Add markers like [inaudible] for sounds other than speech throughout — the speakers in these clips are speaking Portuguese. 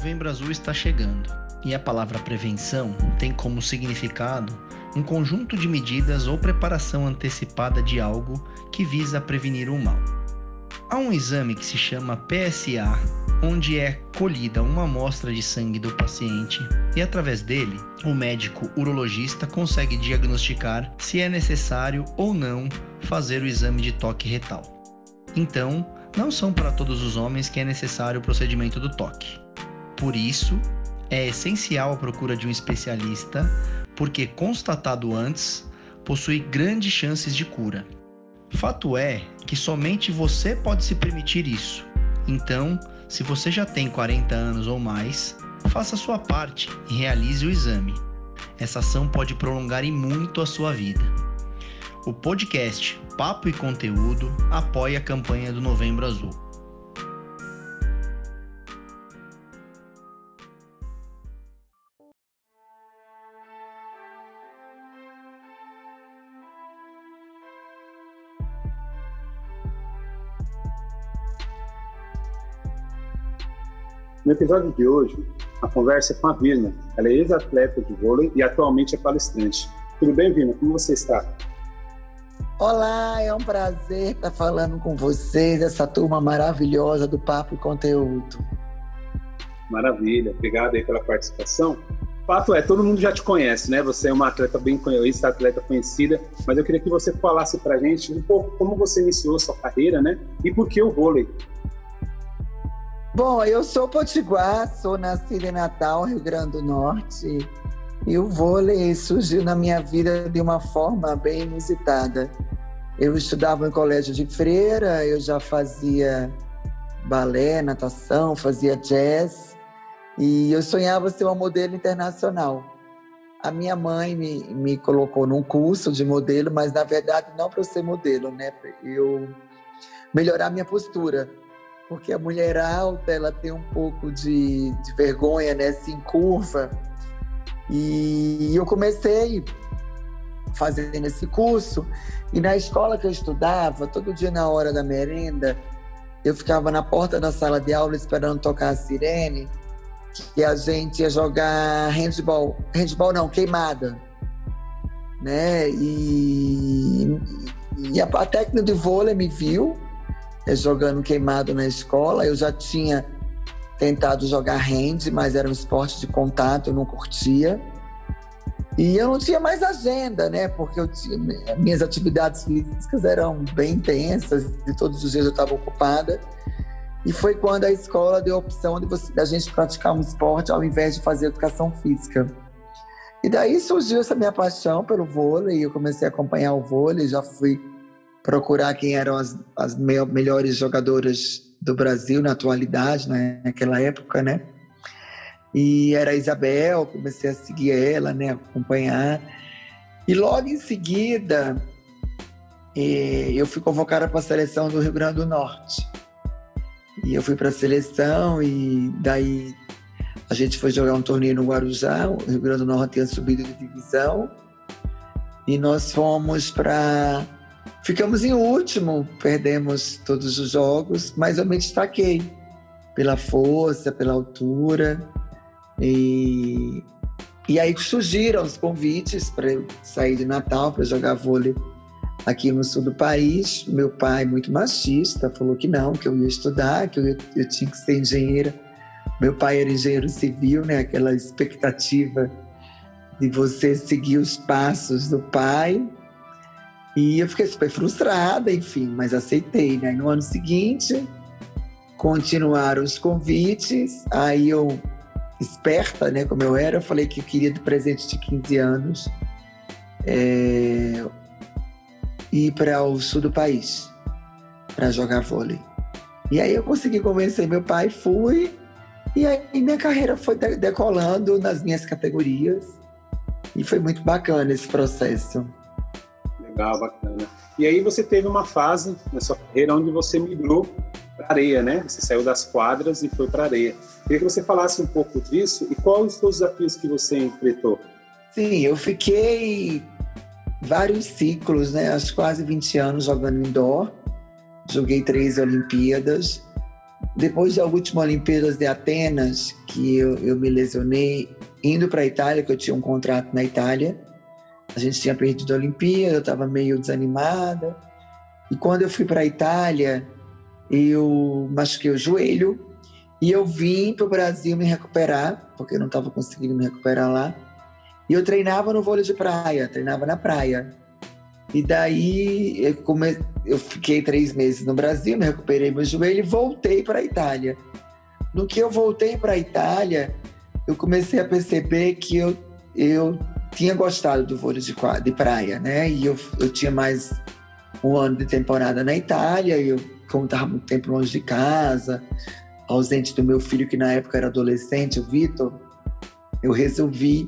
Novembro Azul está chegando e a palavra prevenção tem como significado um conjunto de medidas ou preparação antecipada de algo que visa prevenir o mal. Há um exame que se chama PSA, onde é colhida uma amostra de sangue do paciente e, através dele, o médico urologista consegue diagnosticar se é necessário ou não fazer o exame de toque retal. Então, não são para todos os homens que é necessário o procedimento do toque. Por isso, é essencial a procura de um especialista, porque constatado antes, possui grandes chances de cura. Fato é que somente você pode se permitir isso. Então, se você já tem 40 anos ou mais, faça sua parte e realize o exame. Essa ação pode prolongar e muito a sua vida. O podcast Papo e Conteúdo apoia a campanha do Novembro Azul. No episódio de hoje, a conversa é com a Virna. Ela é ex-atleta de vôlei e atualmente é palestrante. Tudo bem, Virna? Como você está? Olá, é um prazer estar falando com vocês, essa turma maravilhosa do Papo e Conteúdo. Maravilha, obrigado aí pela participação. Fato é, todo mundo já te conhece, né? Você é uma atleta bem conhecida, atleta conhecida, mas eu queria que você falasse pra gente um pouco como você iniciou sua carreira, né? E por que o vôlei? Bom, eu sou potiguar, sou nascida em Natal, Rio Grande do Norte. E o vôlei surgiu na minha vida de uma forma bem inusitada. Eu estudava em colégio de freira, eu já fazia balé, natação, fazia jazz e eu sonhava ser uma modelo internacional. A minha mãe me, me colocou num curso de modelo, mas na verdade não para ser modelo, né? Eu melhorar minha postura porque a mulher alta ela tem um pouco de, de vergonha, né? Se encurva. E eu comecei fazendo esse curso e na escola que eu estudava, todo dia na hora da merenda, eu ficava na porta da sala de aula esperando tocar a sirene, que a gente ia jogar handball, handball não, queimada, né? E, e a, a técnica de vôlei me viu jogando queimado na escola. Eu já tinha tentado jogar hand, mas era um esporte de contato, eu não curtia. E eu não tinha mais agenda, né? Porque eu tinha, minhas atividades físicas eram bem intensas e todos os dias eu estava ocupada. E foi quando a escola deu a opção de você, da gente praticar um esporte ao invés de fazer educação física. E daí surgiu essa minha paixão pelo vôlei, eu comecei a acompanhar o vôlei, já fui procurar quem eram as, as melhores jogadoras do Brasil na atualidade, né, naquela época, né? E era a Isabel, comecei a seguir ela, né, acompanhar. E logo em seguida, eh, eu fui convocada para a seleção do Rio Grande do Norte. E eu fui para a seleção e daí a gente foi jogar um torneio no Guarujá, o Rio Grande do Norte tinha subido de divisão. E nós fomos para Ficamos em último, perdemos todos os jogos, mas eu me destaquei pela força, pela altura. E, E aí surgiram os convites para sair de Natal para jogar vôlei aqui no sul do país. Meu pai, muito machista, falou que não, que eu ia estudar, que eu, ia, eu tinha que ser engenheira. Meu pai era engenheiro civil, né? Aquela expectativa de você seguir os passos do pai. E eu fiquei super frustrada, enfim, mas aceitei, né? No ano seguinte, continuaram os convites, aí eu, esperta, né, como eu era, eu falei que eu queria de presente de 15 anos é, ir para o sul do país para jogar vôlei. E aí eu consegui convencer meu pai, fui, e aí minha carreira foi decolando nas minhas categorias. E foi muito bacana esse processo. Legal, bacana. E aí você teve uma fase na sua carreira onde você migrou para areia, né? Você saiu das quadras e foi para areia. Queria que você falasse um pouco disso e quais os desafios que você enfrentou. Sim, eu fiquei vários ciclos, né? Acho quase 20 anos jogando indoor. Joguei três Olimpíadas. Depois da última Olimpíadas de Atenas, que eu, eu me lesionei indo para a Itália, que eu tinha um contrato na Itália. A gente tinha perdido a Olimpíada, eu estava meio desanimada. E quando eu fui para a Itália, eu machuquei o joelho e eu vim para o Brasil me recuperar, porque eu não estava conseguindo me recuperar lá. E eu treinava no vôlei de praia, treinava na praia. E daí eu, come... eu fiquei três meses no Brasil, me recuperei meu joelho e voltei para a Itália. No que eu voltei para a Itália, eu comecei a perceber que eu, eu tinha gostado do vôlei de, de praia, né? E eu, eu tinha mais um ano de temporada na Itália, e eu, como estava muito tempo longe de casa, ausente do meu filho, que na época era adolescente, o Vitor, eu resolvi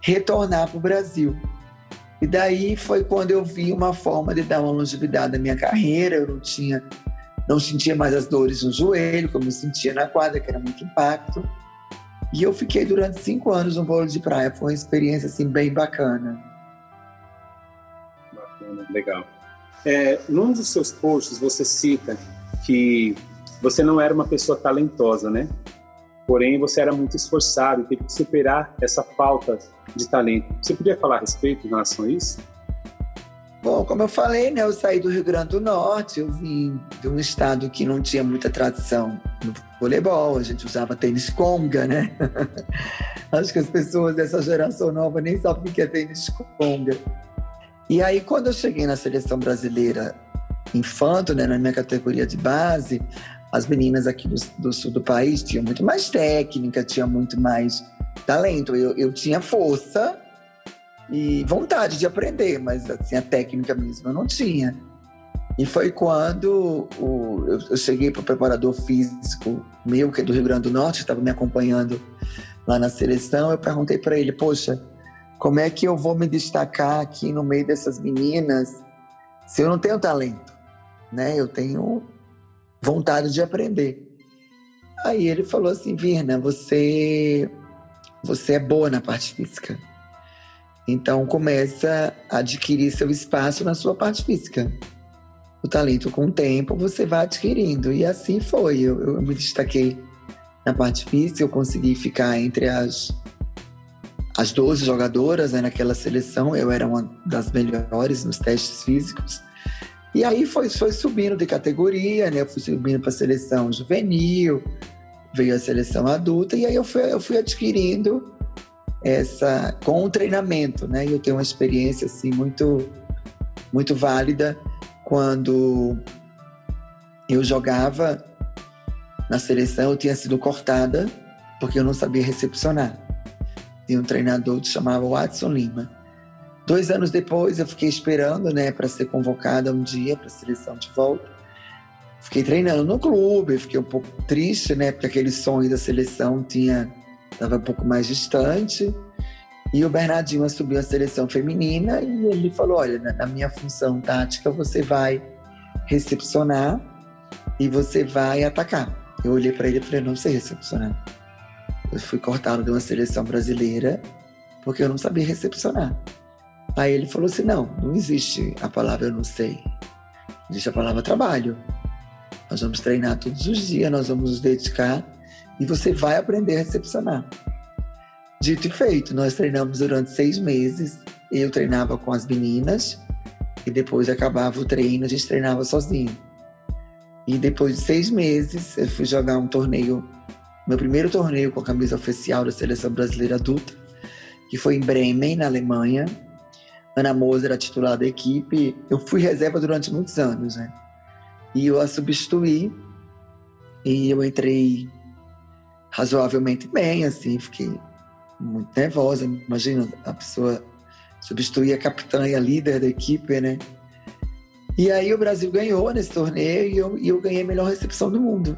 retornar para o Brasil. E daí foi quando eu vi uma forma de dar uma longevidade à minha carreira. Eu não tinha, não sentia mais as dores no joelho, como eu sentia na quadra, que era muito impacto. E eu fiquei durante cinco anos no vôlei de praia. Foi uma experiência assim bem bacana. Bacana, legal. É, num dos seus posts você cita que você não era uma pessoa talentosa, né? Porém, você era muito esforçado e teve que superar essa falta de talento. Você podia falar a respeito em relação a isso? Bom, como eu falei, né, eu saí do Rio Grande do Norte, eu vim de um estado que não tinha muita tradição no voleibol, a gente usava tênis conga, né? [laughs] Acho que as pessoas dessa geração nova nem sabem o que é tênis conga. E aí, quando eu cheguei na seleção brasileira infanto, né, na minha categoria de base, as meninas aqui do, do sul do país tinham muito mais técnica, tinham muito mais talento. Eu, eu tinha força, e vontade de aprender, mas assim, a técnica mesmo eu não tinha. E foi quando o, eu, eu cheguei para o preparador físico meu, que é do Rio Grande do Norte, estava me acompanhando lá na seleção. Eu perguntei para ele: Poxa, como é que eu vou me destacar aqui no meio dessas meninas se eu não tenho talento? Né? Eu tenho vontade de aprender. Aí ele falou assim: Virna, você, você é boa na parte física então começa a adquirir seu espaço na sua parte física. O talento com o tempo você vai adquirindo. E assim foi. Eu, eu me destaquei na parte física, eu consegui ficar entre as, as 12 jogadoras né, naquela seleção. Eu era uma das melhores nos testes físicos. E aí foi, foi subindo de categoria, né? Eu fui subindo para a seleção juvenil, veio a seleção adulta, e aí eu fui, eu fui adquirindo essa com o treinamento, né? Eu tenho uma experiência assim muito muito válida quando eu jogava na seleção, eu tinha sido cortada porque eu não sabia recepcionar. E um treinador que chamava Watson Lima. Dois anos depois, eu fiquei esperando, né, para ser convocada um dia para a seleção de volta. Fiquei treinando no clube, fiquei um pouco triste, né, porque aquele sonho da seleção tinha estava um pouco mais distante. E o Bernardinho assumiu a seleção feminina e ele falou: Olha, na minha função tática você vai recepcionar e você vai atacar. Eu olhei para ele e falei: Não sei recepcionar. Eu fui cortado de uma seleção brasileira porque eu não sabia recepcionar. Aí ele falou assim: Não, não existe a palavra eu não sei. Existe a palavra trabalho. Nós vamos treinar todos os dias, nós vamos nos dedicar e você vai aprender a recepcionar. Dito e feito, nós treinamos durante seis meses. Eu treinava com as meninas e depois acabava o treino, a gente treinava sozinho. E depois de seis meses, eu fui jogar um torneio, meu primeiro torneio com a camisa oficial da Seleção Brasileira Adulta, que foi em Bremen, na Alemanha. Ana Moser era titular da equipe. Eu fui reserva durante muitos anos, né? E eu a substituí. E eu entrei razoavelmente bem, assim, fiquei muito nervosa. Imagina a pessoa substituir a capitã e a líder da equipe, né? E aí o Brasil ganhou nesse torneio e eu, e eu ganhei a melhor recepção do mundo.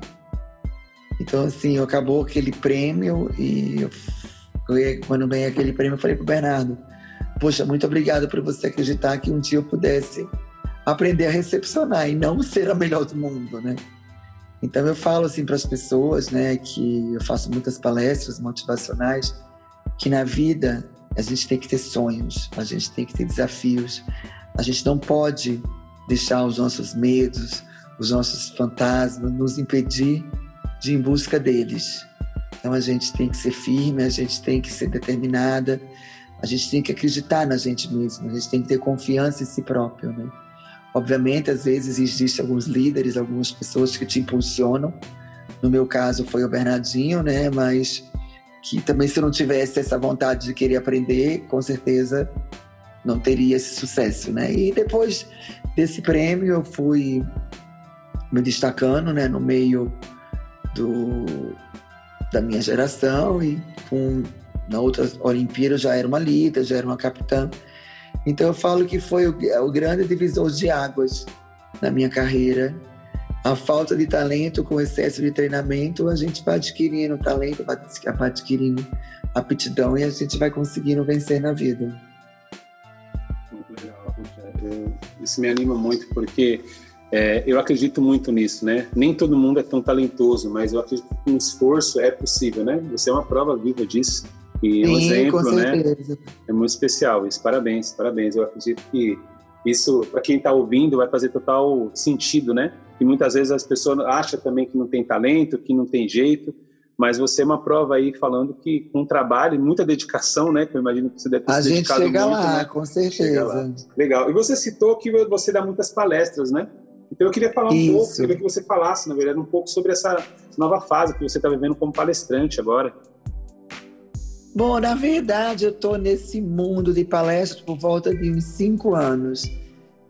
Então, assim, acabou aquele prêmio e eu, quando eu ganhei aquele prêmio, eu falei pro Bernardo, poxa, muito obrigado por você acreditar que um dia eu pudesse aprender a recepcionar e não ser a melhor do mundo, né? Então eu falo assim para as pessoas, né, que eu faço muitas palestras motivacionais, que na vida a gente tem que ter sonhos, a gente tem que ter desafios, a gente não pode deixar os nossos medos, os nossos fantasmas nos impedir de ir em busca deles. Então a gente tem que ser firme, a gente tem que ser determinada, a gente tem que acreditar na gente mesmo, a gente tem que ter confiança em si próprio, né? Obviamente, às vezes existem alguns líderes, algumas pessoas que te impulsionam. No meu caso foi o Bernardinho, né? Mas que também se eu não tivesse essa vontade de querer aprender, com certeza não teria esse sucesso, né? E depois desse prêmio eu fui me destacando, né, no meio do da minha geração e com na outra Olimpíada eu já era uma líder, já era uma capitã. Então eu falo que foi o, o grande divisor de águas na minha carreira. A falta de talento com excesso de treinamento, a gente vai adquirindo talento, vai adquirindo aptidão e a gente vai conseguindo vencer na vida. Isso me anima muito porque é, eu acredito muito nisso, né? Nem todo mundo é tão talentoso, mas eu acredito que um esforço é possível, né? Você é uma prova viva disso. E Sim, um exemplo, né? É muito especial. Isso, parabéns, parabéns. Eu acredito que isso, para quem está ouvindo, vai fazer total sentido, né? E muitas vezes as pessoas acham também que não tem talento, que não tem jeito, mas você é uma prova aí falando que com trabalho e muita dedicação, né? Que eu imagino que você deve ter A se gente chega muito, lá, né? com certeza. Legal. E você citou que você dá muitas palestras, né? Então eu queria falar um Isso. pouco, queria que você falasse, na verdade, um pouco sobre essa nova fase que você está vivendo como palestrante agora. Bom, na verdade, eu estou nesse mundo de palestras por volta de uns cinco anos.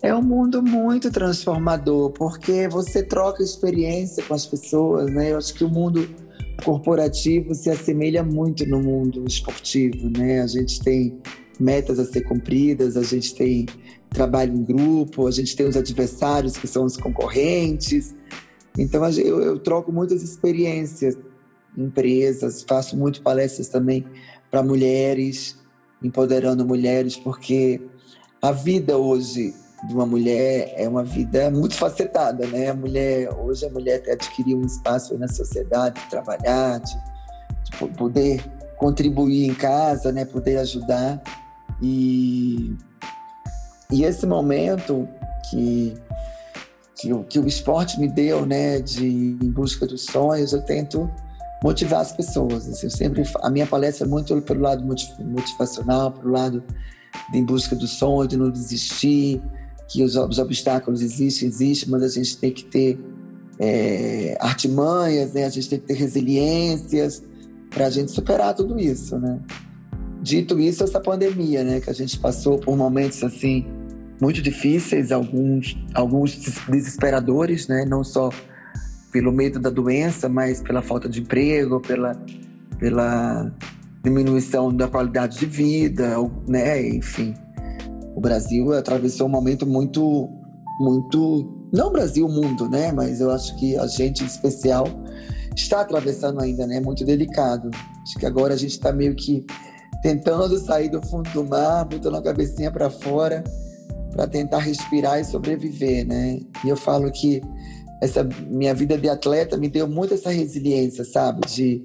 É um mundo muito transformador, porque você troca experiência com as pessoas, né? Eu acho que o mundo corporativo se assemelha muito no mundo esportivo, né? A gente tem metas a ser cumpridas, a gente tem trabalho em grupo, a gente tem os adversários que são os concorrentes. Então eu, eu troco muitas experiências em empresas, faço muito palestras também para mulheres, empoderando mulheres, porque a vida hoje de uma mulher é uma vida muito facetada, né? A mulher hoje a mulher adquiriu um espaço na sociedade, de trabalhar, de, de poder contribuir em casa, né? Poder ajudar e e esse momento que que, que o esporte me deu, né? De em busca dos sonhos, eu tento motivar as pessoas. Assim, eu sempre a minha palestra é muito pelo lado motivacional, pelo lado de em busca do sonho, de não desistir, que os, os obstáculos existem, existem, mas a gente tem que ter é, artimanhas, né? A gente tem que ter resiliências para a gente superar tudo isso, né? Dito isso, essa pandemia, né? Que a gente passou por momentos assim muito difíceis, alguns alguns desesperadores, né? Não só pelo medo da doença, mas pela falta de emprego, pela pela diminuição da qualidade de vida, né? Enfim, o Brasil atravessou um momento muito, muito, não o Brasil, o mundo, né? Mas eu acho que a gente em especial está atravessando ainda, né? Muito delicado. Acho que agora a gente está meio que tentando sair do fundo do mar, botando a cabecinha para fora, para tentar respirar e sobreviver, né? E eu falo que essa minha vida de atleta me deu muito essa resiliência, sabe? De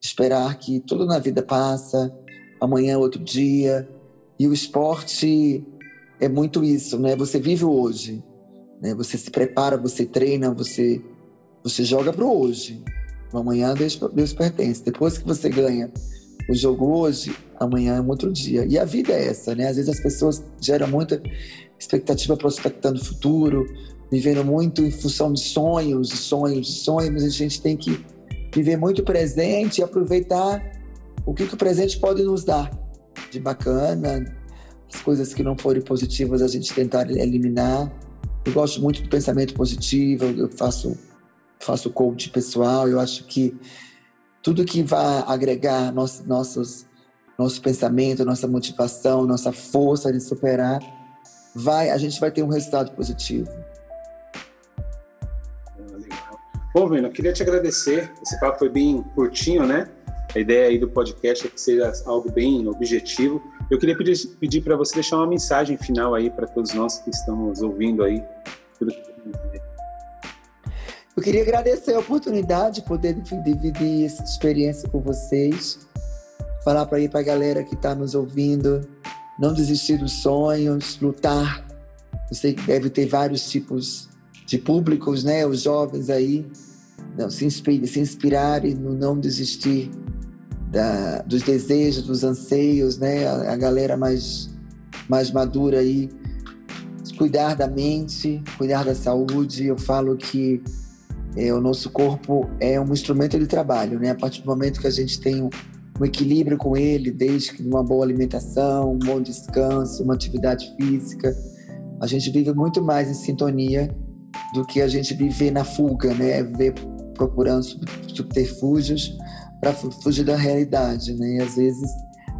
esperar que tudo na vida passa, amanhã é outro dia. E o esporte é muito isso, né? Você vive o hoje, né? Você se prepara, você treina, você você joga para hoje. O amanhã Deus, Deus pertence. Depois que você ganha o jogo hoje, amanhã é um outro dia. E a vida é essa, né? Às vezes as pessoas geram muita expectativa prospectando o futuro, vivendo muito em função de sonhos, sonhos, sonhos, a gente tem que viver muito presente e aproveitar o que, que o presente pode nos dar de bacana, as coisas que não forem positivas a gente tentar eliminar. Eu gosto muito do pensamento positivo, eu faço faço coach pessoal, eu acho que tudo que vai agregar nosso, nossos, nosso pensamento, nossa motivação, nossa força de superar, vai, a gente vai ter um resultado positivo. Bom, Vena, eu queria te agradecer. Esse papo foi bem curtinho, né? A ideia aí do podcast é que seja algo bem objetivo. Eu queria pedir, pedir para você deixar uma mensagem final aí para todos nós que estamos ouvindo aí. Eu queria agradecer a oportunidade de poder dividir essa experiência com vocês. Falar para ir para a galera que está nos ouvindo, não desistir dos sonhos, lutar. Eu sei que deve ter vários tipos de públicos, né? Os jovens aí, não, se, inspire, se inspirarem no não desistir da, dos desejos, dos anseios, né? A, a, galera mais, mais madura aí, cuidar da mente, cuidar da saúde. Eu falo que é, o nosso corpo é um instrumento de trabalho, né? A partir do momento que a gente tem um, um equilíbrio com ele, desde uma boa alimentação, um bom descanso, uma atividade física, a gente vive muito mais em sintonia do que a gente viver na fuga, né? Ver procurando subterfúgios para fugir da realidade, né? E às vezes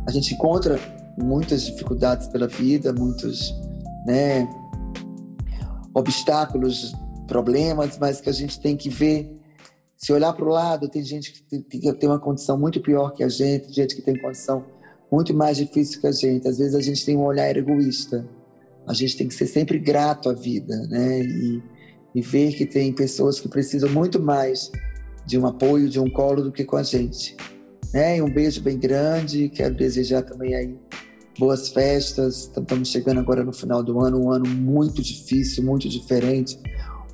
a gente encontra muitas dificuldades pela vida, muitos, né, obstáculos, problemas, mas que a gente tem que ver, se olhar para o lado, tem gente que tem uma condição muito pior que a gente, gente que tem condição muito mais difícil que a gente. Às vezes a gente tem um olhar egoísta. A gente tem que ser sempre grato à vida, né? E, e ver que tem pessoas que precisam muito mais de um apoio, de um colo do que com a gente. Né? E um beijo bem grande, quero desejar também aí boas festas. Estamos chegando agora no final do ano, um ano muito difícil, muito diferente,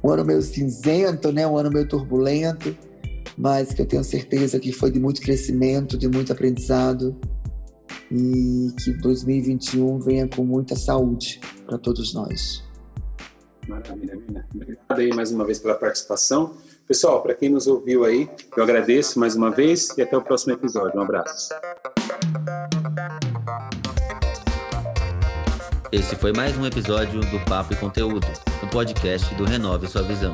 um ano meio cinzento, né? Um ano meio turbulento, mas que eu tenho certeza que foi de muito crescimento, de muito aprendizado e que 2021 venha com muita saúde para todos nós. Maravilha, Obrigado aí mais uma vez pela participação. Pessoal, para quem nos ouviu aí, eu agradeço mais uma vez e até o próximo episódio. Um abraço. Esse foi mais um episódio do Papo e Conteúdo, o podcast do Renove Sua Visão.